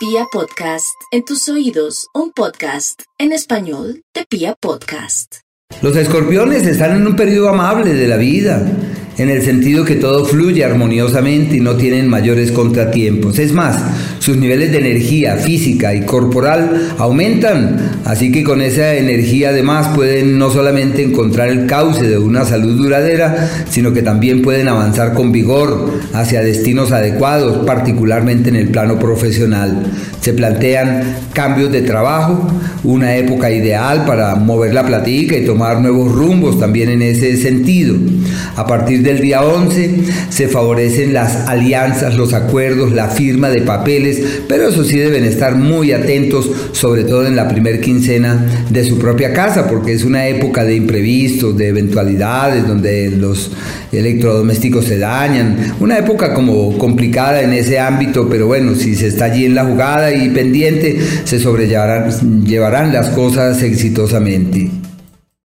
Pia Podcast, en tus oídos, un podcast en español de Pia Podcast. Los escorpiones están en un periodo amable de la vida en el sentido que todo fluye armoniosamente y no tienen mayores contratiempos. Es más, sus niveles de energía física y corporal aumentan, así que con esa energía además pueden no solamente encontrar el cauce de una salud duradera, sino que también pueden avanzar con vigor hacia destinos adecuados, particularmente en el plano profesional. Se plantean cambios de trabajo, una época ideal para mover la platica y tomar nuevos rumbos también en ese sentido. A partir del día 11 se favorecen las alianzas, los acuerdos, la firma de papeles, pero eso sí deben estar muy atentos, sobre todo en la primer quincena de su propia casa, porque es una época de imprevistos, de eventualidades, donde los electrodomésticos se dañan, una época como complicada en ese ámbito, pero bueno, si se está allí en la jugada y pendiente, se sobrellevarán llevarán las cosas exitosamente.